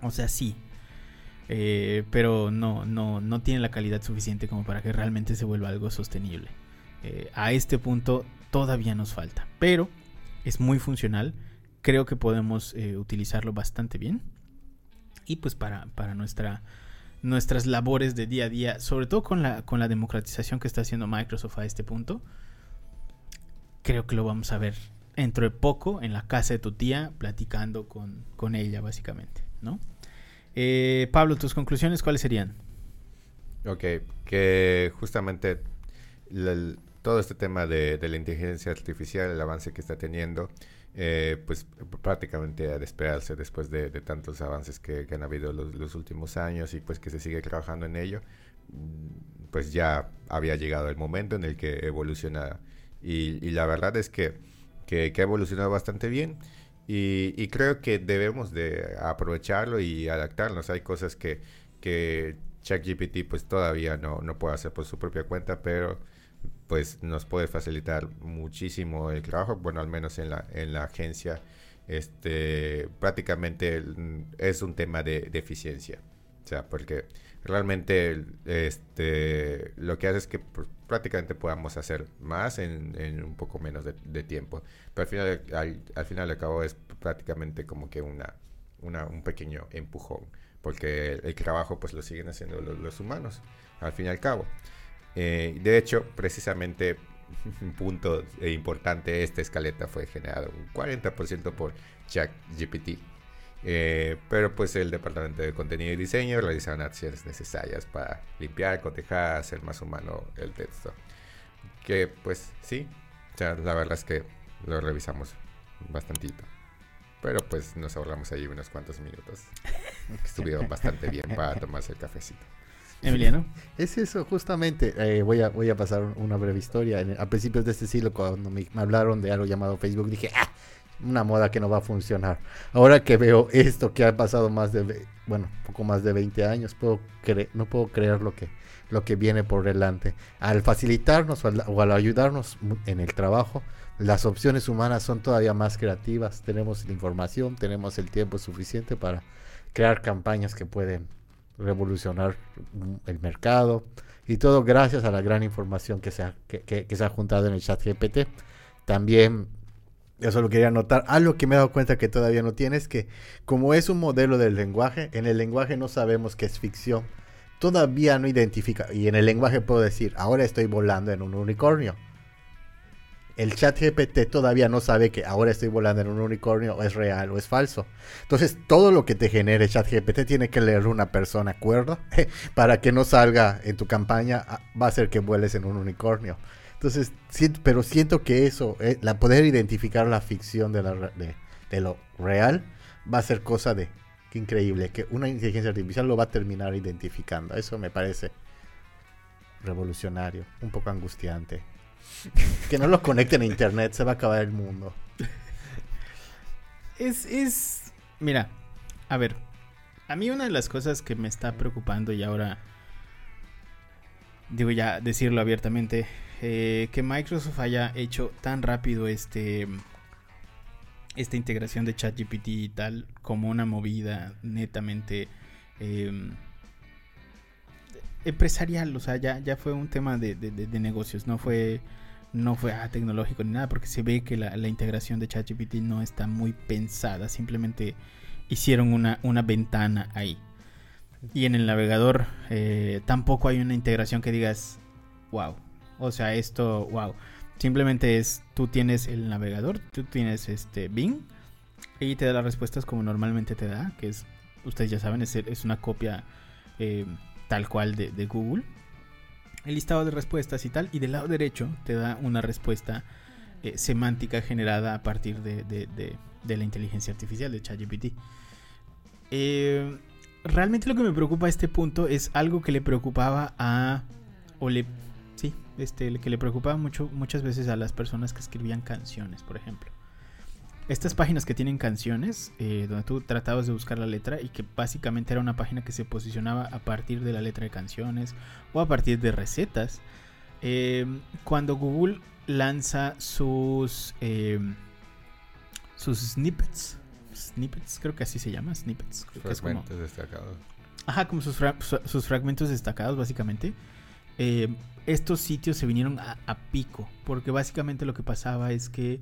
O sea, sí. pero no, no, no tiene la calidad suficiente como para que realmente se vuelva algo sostenible. Eh, a este punto todavía nos falta, pero es muy funcional. Creo que podemos eh, utilizarlo bastante bien. Y pues para, para nuestra, nuestras labores de día a día, sobre todo con la, con la democratización que está haciendo Microsoft a este punto, creo que lo vamos a ver dentro de poco en la casa de tu tía, platicando con, con ella, básicamente, ¿no? Eh, Pablo, tus conclusiones, ¿cuáles serían? Ok, que justamente todo este tema de, la inteligencia artificial, el avance que está teniendo, eh, pues prácticamente a esperarse después de, tantos avances que, han habido los, últimos años y pues que se sigue trabajando en ello, mm, pues ya había llegado el momento en el que evoluciona y, la verdad es que, que, ha evolucionado bastante bien y, creo que debemos de aprovecharlo y adaptarnos. Hay cosas que, que ChatGPT pues todavía no, no puede hacer por su propia cuenta, pero pues nos puede facilitar muchísimo el trabajo, bueno, al menos en la, en la agencia, este, prácticamente es un tema de, eficiencia, o sea, porque realmente este, lo que hace es que pues, prácticamente podamos hacer más en, un poco menos de, tiempo, pero al final, al, final de cabo es prácticamente como que una, una, un pequeño empujón, porque el, trabajo pues lo siguen haciendo los, los humanos, al fin y al cabo. Eh, de hecho, precisamente un punto importante, esta escaleta fue generada un 40% por ChatGPT. Eh, pero pues el departamento de contenido y diseño realizaron acciones necesarias para limpiar, cotejar, hacer más humano el texto. Que pues sí, la verdad es que lo revisamos bastantito. Pero pues nos ahorramos ahí unos cuantos minutos. Estuvieron bastante bien para tomarse el cafecito. Emiliano. Es eso, justamente. Eh, voy, a, voy a pasar una breve historia. a principios de este siglo, cuando me, hablaron de algo llamado Facebook, dije, ah, una moda que no va a funcionar. Ahora que veo esto que ha pasado más de, bueno, poco más de 20 años, puedo no puedo creer lo que, lo que viene por delante. Al facilitarnos o al ayudarnos en el trabajo, las opciones humanas son todavía más creativas. Tenemos la información, tenemos el tiempo suficiente para crear campañas que pueden revolucionar el mercado y todo gracias a la gran información que se ha, que, se ha juntado en el chat GPT. También, eso lo quería notar, algo que me he dado cuenta que todavía no tiene es que como es un modelo del lenguaje, en el lenguaje no sabemos que es ficción. Todavía no identifica, y en el lenguaje puedo decir, ahora estoy volando en un unicornio el chat GPT todavía no sabe que ahora estoy volando en un unicornio o es real o es falso. Entonces, todo lo que te genere chat GPT tiene que leer una persona cuerda para que no salga en tu campaña, ah, va a ser que vueles en un unicornio. Entonces, pero siento que eso, eh, la poder identificar la ficción de, lo real, va a ser cosa de, increíble, que una inteligencia artificial lo va a terminar identificando. Eso me parece revolucionario, un poco angustiante que no lo conecten a internet, se va a acabar el mundo. Es, es, mira, a ver, a mí una de las cosas que me está preocupando y ahora, digo ya decirlo abiertamente, eh, que Microsoft haya hecho tan rápido este esta integración de ChatGPT y tal como una movida netamente em, empresarial, o sea, ya, ya fue un tema de, negocios, no fue no fue ah, tecnológico ni nada, porque se ve que la, integración de ChatGPT no está muy pensada, simplemente hicieron una, una ventana ahí. Y en el navegador eh, tampoco hay una integración que digas, wow, o sea, esto, wow. Simplemente es, tú tienes el navegador, tú tienes este Bing y te da las respuestas como normalmente te da, que es, ustedes ya saben, es, es una copia eh, tal cual de, Google. El listado de respuestas y tal, y del lado derecho te da una respuesta eh, semántica generada a partir de, de, la inteligencia artificial de ChatGPT. Eh, realmente lo que me preocupa a este punto es algo que le preocupaba a, o le Sí, este, que le preocupaba mucho, muchas veces a las personas que escribían canciones, por ejemplo. Estas páginas que tienen canciones, eh, donde tú tratabas de buscar la letra y que básicamente era una página que se posicionaba a partir de la letra de canciones o a partir de recetas. Eh, cuando Google lanza sus, eh, sus snippets, snippets, creo que así se llama, snippets. fragmentos destacados. Ajá, como sus, sus fragmentos destacados, básicamente estos sitios se vinieron a, pico, porque básicamente lo que pasaba es que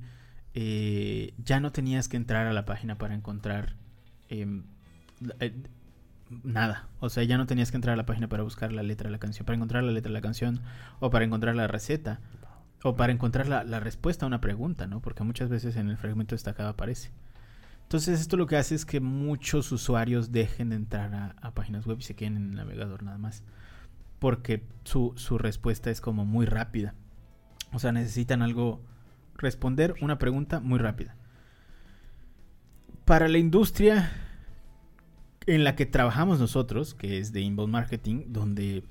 eh, ya no tenías que entrar a la página para encontrar em, eh, nada. O sea, ya no tenías que entrar a la página para buscar la letra de la canción, para encontrar la letra de la canción, o para encontrar la receta, o para encontrar la, respuesta a una pregunta, ¿no? Porque muchas veces en el fragmento destacado aparece. Entonces esto lo que hace es que muchos usuarios dejen de entrar a, a páginas web y se queden en el navegador nada más porque su, respuesta es como muy rápida. O sea, necesitan algo, responder una pregunta muy rápida. Para la industria en la que trabajamos nosotros, que es de inbound marketing, donde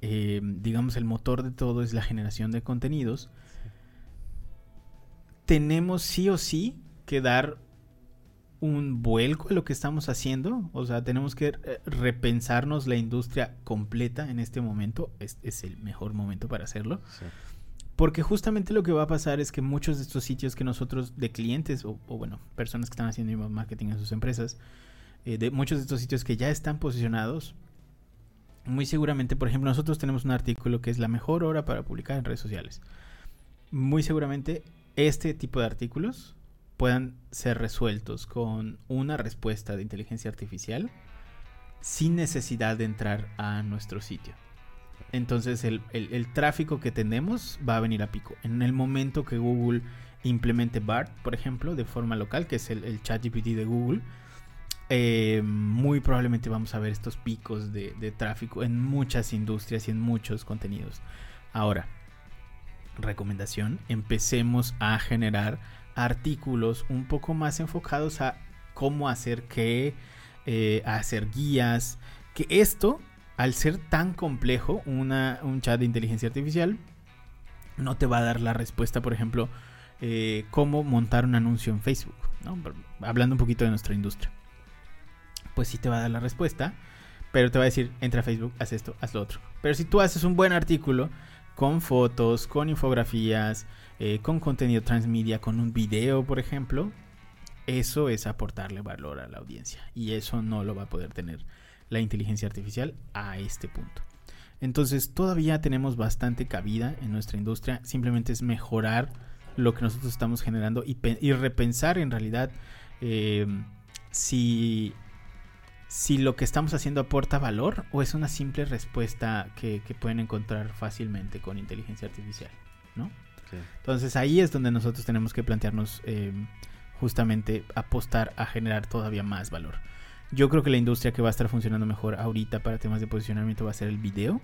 eh, digamos el motor de todo es la generación de contenidos, tenemos sí o sí que dar un vuelco en lo que estamos haciendo. O sea, tenemos que eh, repensarnos la industria completa en este momento. Es, es el mejor momento para hacerlo. Porque justamente lo que va a pasar es que muchos de estos sitios que nosotros, de clientes, o, bueno, personas que están haciendo marketing en sus empresas, eh, de muchos de estos sitios que ya están posicionados, muy seguramente, por ejemplo, nosotros tenemos un artículo que es la mejor hora para publicar en redes sociales. Muy seguramente este tipo de artículos puedan ser resueltos con una respuesta de inteligencia artificial sin necesidad de entrar a nuestro sitio. Entonces el, tráfico que tenemos va a venir a pico. En el momento que Google implemente BART, por ejemplo, de forma local, que es el, GPT de Google, eh, muy probablemente vamos a ver estos picos de, de tráfico en muchas industrias y en muchos contenidos. Ahora, recomendación, empecemos a generar artículos un poco más enfocados a cómo hacer qué, eh, a hacer guías, que esto, al ser tan complejo, una, un chat de inteligencia artificial, no te va a dar la respuesta, por ejemplo, eh, cómo montar un anuncio en Facebook, hablando un poquito de nuestra industria. Pues sí te va a dar la respuesta, pero te va a decir, entra a Facebook, haz esto, haz lo otro. Pero si tú haces un buen artículo con fotos, con infografías, eh, con contenido transmedia, con un video, por ejemplo, eso es aportarle valor a la audiencia. Y eso no lo va a poder tener la inteligencia artificial a este punto. Entonces todavía tenemos bastante cabida en nuestra industria. Simplemente es mejorar lo que nosotros estamos generando y, repensar en realidad eh, si, si lo que estamos haciendo aporta valor o es una simple respuesta que, que pueden encontrar fácilmente con inteligencia artificial. ¿no? Entonces ahí es donde nosotros tenemos que plantearnos em, justamente apostar a generar todavía más valor. Yo creo que la industria que va a estar funcionando mejor ahorita para temas de posicionamiento va a ser el video.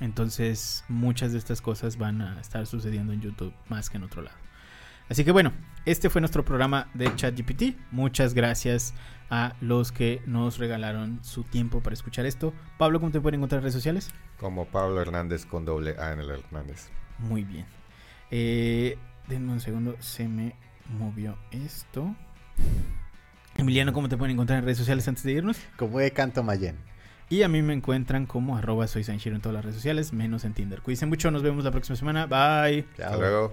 Entonces muchas de estas cosas van a estar sucediendo en YouTube más que en otro lado. Así que bueno, este fue nuestro programa de ChatGPT. Muchas gracias a los que nos regalaron su tiempo para escuchar esto. Pablo, ¿cómo te pueden encontrar en redes sociales? Como Pablo Hernández con doble A en el Hernández. Muy bien. Eh, denme un segundo, se me movió esto. Emiliano, ¿cómo te pueden encontrar en redes sociales antes de irnos? Como de Canto Mayen. Y a mí me encuentran como arroba soy Sanchiro en todas las redes sociales, menos en Tinder. Cuídense mucho, nos vemos la próxima semana. Bye. Hasta luego.